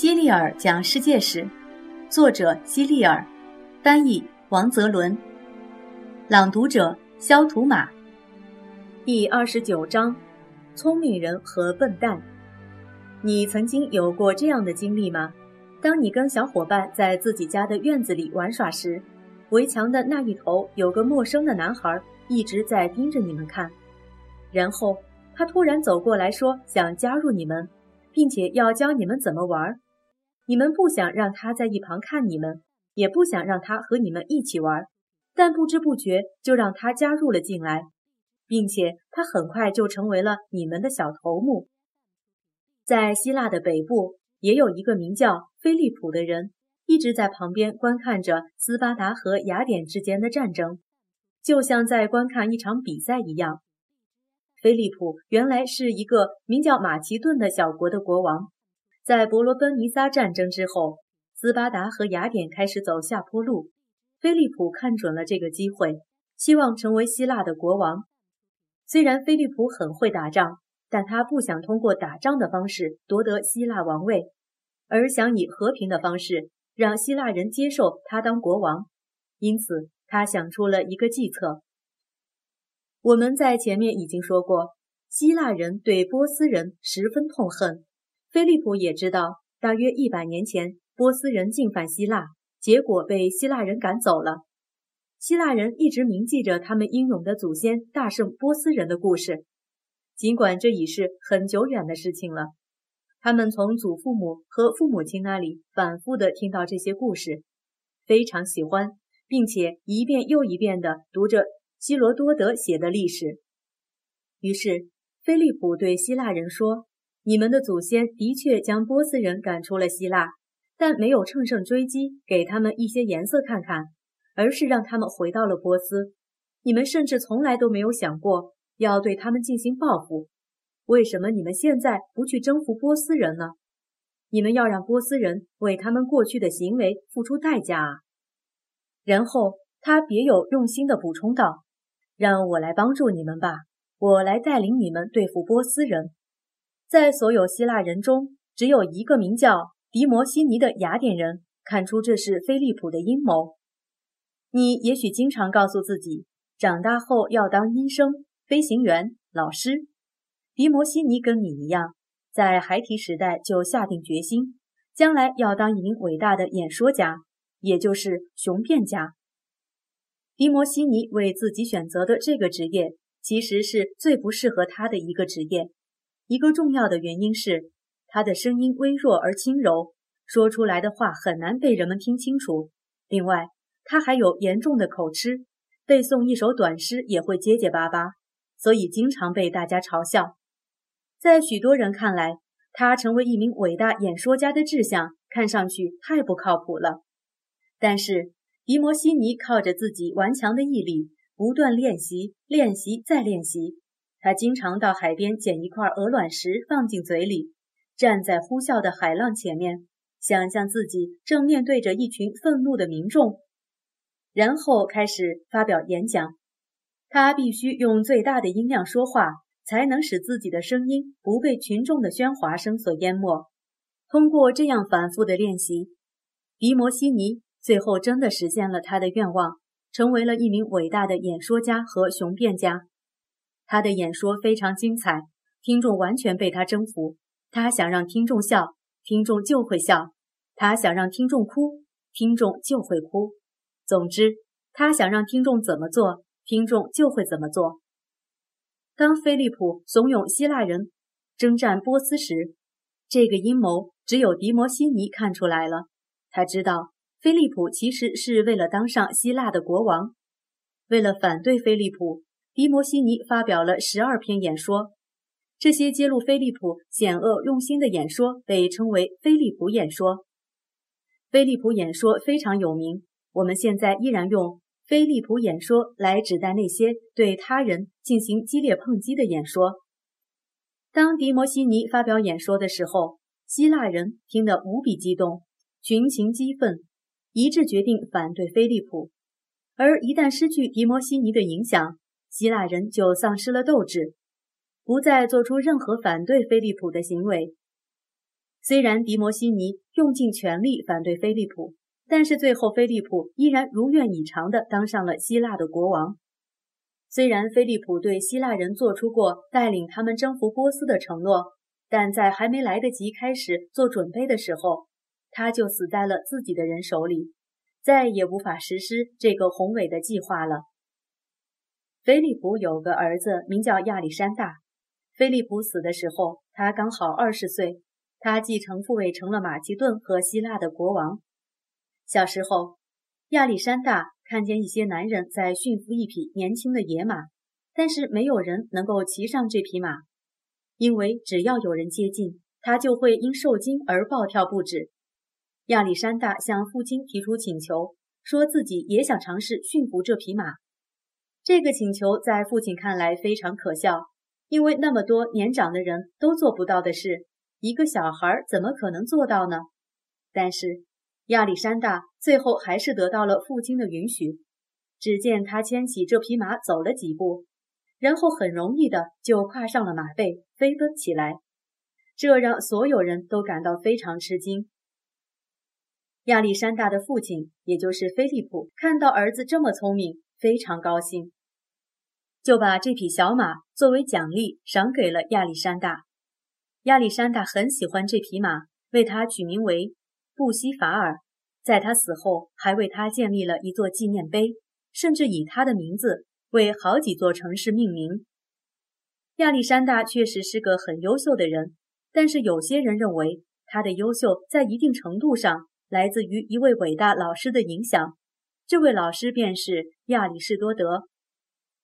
希利尔讲世界史，作者希利尔，翻译王泽伦，朗读者肖图马。第二十九章：聪明人和笨蛋。你曾经有过这样的经历吗？当你跟小伙伴在自己家的院子里玩耍时，围墙的那一头有个陌生的男孩一直在盯着你们看，然后他突然走过来说想加入你们。并且要教你们怎么玩，你们不想让他在一旁看你们，也不想让他和你们一起玩，但不知不觉就让他加入了进来，并且他很快就成为了你们的小头目。在希腊的北部，也有一个名叫菲利普的人，一直在旁边观看着斯巴达和雅典之间的战争，就像在观看一场比赛一样。菲利普原来是一个名叫马其顿的小国的国王，在伯罗奔尼撒战争之后，斯巴达和雅典开始走下坡路。菲利普看准了这个机会，希望成为希腊的国王。虽然菲利普很会打仗，但他不想通过打仗的方式夺得希腊王位，而想以和平的方式让希腊人接受他当国王。因此，他想出了一个计策。我们在前面已经说过，希腊人对波斯人十分痛恨。菲利普也知道，大约一百年前，波斯人进犯希腊，结果被希腊人赶走了。希腊人一直铭记着他们英勇的祖先大胜波斯人的故事，尽管这已是很久远的事情了。他们从祖父母和父母亲那里反复的听到这些故事，非常喜欢，并且一遍又一遍的读着。希罗多德写的历史。于是，菲利普对希腊人说：“你们的祖先的确将波斯人赶出了希腊，但没有乘胜追击，给他们一些颜色看看，而是让他们回到了波斯。你们甚至从来都没有想过要对他们进行报复。为什么你们现在不去征服波斯人呢？你们要让波斯人为他们过去的行为付出代价啊！”然后他别有用心地补充道。让我来帮助你们吧，我来带领你们对付波斯人。在所有希腊人中，只有一个名叫迪摩西尼的雅典人看出这是菲利普的阴谋。你也许经常告诉自己，长大后要当医生、飞行员、老师。迪摩西尼跟你一样，在孩提时代就下定决心，将来要当一名伟大的演说家，也就是雄辩家。迪摩西尼为自己选择的这个职业，其实是最不适合他的一个职业。一个重要的原因是，他的声音微弱而轻柔，说出来的话很难被人们听清楚。另外，他还有严重的口吃，背诵一首短诗也会结结巴巴，所以经常被大家嘲笑。在许多人看来，他成为一名伟大演说家的志向看上去太不靠谱了。但是，迪摩西尼靠着自己顽强的毅力，不断练习，练习再练习。他经常到海边捡一块鹅卵石放进嘴里，站在呼啸的海浪前面，想象自己正面对着一群愤怒的民众，然后开始发表演讲。他必须用最大的音量说话，才能使自己的声音不被群众的喧哗声所淹没。通过这样反复的练习，迪摩西尼。最后，真的实现了他的愿望，成为了一名伟大的演说家和雄辩家。他的演说非常精彩，听众完全被他征服。他想让听众笑，听众就会笑；他想让听众哭，听众就会哭。总之，他想让听众怎么做，听众就会怎么做。当菲利普怂恿希腊人征战波斯时，这个阴谋只有迪摩西尼看出来了。他知道。菲利普其实是为了当上希腊的国王。为了反对菲利普，迪摩西尼发表了十二篇演说。这些揭露菲利普险恶用心的演说被称为“菲利普演说”。菲利普演说非常有名，我们现在依然用“菲利普演说”来指代那些对他人进行激烈抨击的演说。当迪摩西尼发表演说的时候，希腊人听得无比激动，群情激愤。一致决定反对菲利普，而一旦失去迪摩西尼的影响，希腊人就丧失了斗志，不再做出任何反对菲利普的行为。虽然迪摩西尼用尽全力反对菲利普，但是最后菲利普依然如愿以偿地当上了希腊的国王。虽然菲利普对希腊人做出过带领他们征服波斯的承诺，但在还没来得及开始做准备的时候，他就死在了自己的人手里，再也无法实施这个宏伟的计划了。菲利普有个儿子名叫亚历山大，菲利普死的时候，他刚好二十岁，他继承父位成了马其顿和希腊的国王。小时候，亚历山大。看见一些男人在驯服一匹年轻的野马，但是没有人能够骑上这匹马，因为只要有人接近，他就会因受惊而暴跳不止。亚历山大向父亲提出请求，说自己也想尝试驯服这匹马。这个请求在父亲看来非常可笑，因为那么多年长的人都做不到的事，一个小孩怎么可能做到呢？但是。亚历山大最后还是得到了父亲的允许。只见他牵起这匹马走了几步，然后很容易的就跨上了马背，飞奔起来。这让所有人都感到非常吃惊。亚历山大的父亲，也就是菲利普，看到儿子这么聪明，非常高兴，就把这匹小马作为奖励赏给了亚历山大。亚历山大很喜欢这匹马，为它取名为。布西法尔在他死后还为他建立了一座纪念碑，甚至以他的名字为好几座城市命名。亚历山大确实是个很优秀的人，但是有些人认为他的优秀在一定程度上来自于一位伟大老师的影响。这位老师便是亚里士多德。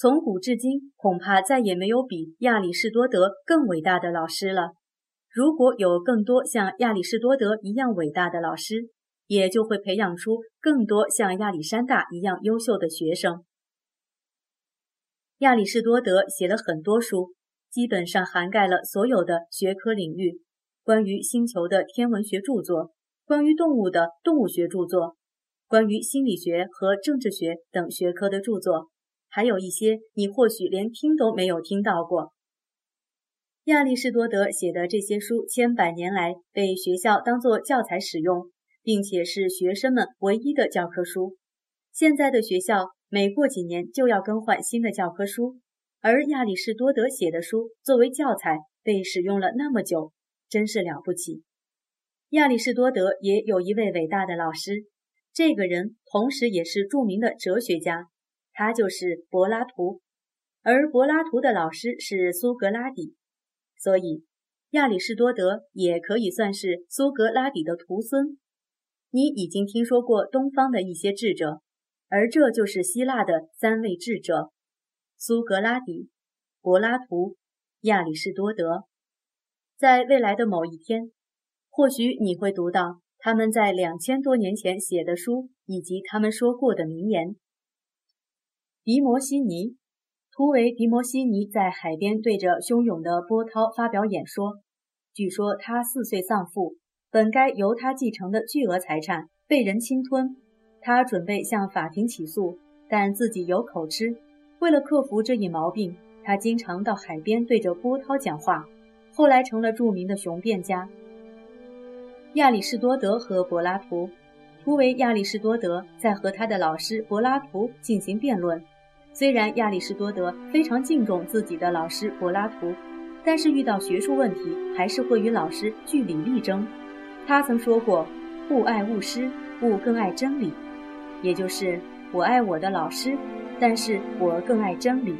从古至今，恐怕再也没有比亚里士多德更伟大的老师了。如果有更多像亚里士多德一样伟大的老师，也就会培养出更多像亚历山大一样优秀的学生。亚里士多德写了很多书，基本上涵盖了所有的学科领域：关于星球的天文学著作，关于动物的动物学著作，关于心理学和政治学等学科的著作，还有一些你或许连听都没有听到过。亚里士多德写的这些书，千百年来被学校当作教材使用，并且是学生们唯一的教科书。现在的学校每过几年就要更换新的教科书，而亚里士多德写的书作为教材被使用了那么久，真是了不起。亚里士多德也有一位伟大的老师，这个人同时也是著名的哲学家，他就是柏拉图，而柏拉图的老师是苏格拉底。所以，亚里士多德也可以算是苏格拉底的徒孙。你已经听说过东方的一些智者，而这就是希腊的三位智者：苏格拉底、柏拉图、亚里士多德。在未来的某一天，或许你会读到他们在两千多年前写的书，以及他们说过的名言。迪摩西尼。图为迪摩西尼在海边对着汹涌的波涛发表演说。据说他四岁丧父，本该由他继承的巨额财产被人侵吞。他准备向法庭起诉，但自己有口吃。为了克服这一毛病，他经常到海边对着波涛讲话。后来成了著名的雄辩家。亚里士多德和柏拉图。图为亚里士多德在和他的老师柏拉图进行辩论。虽然亚里士多德非常敬重自己的老师柏拉图，但是遇到学术问题还是会与老师据理力争。他曾说过：“勿爱勿师，勿更爱真理。”也就是我爱我的老师，但是我更爱真理。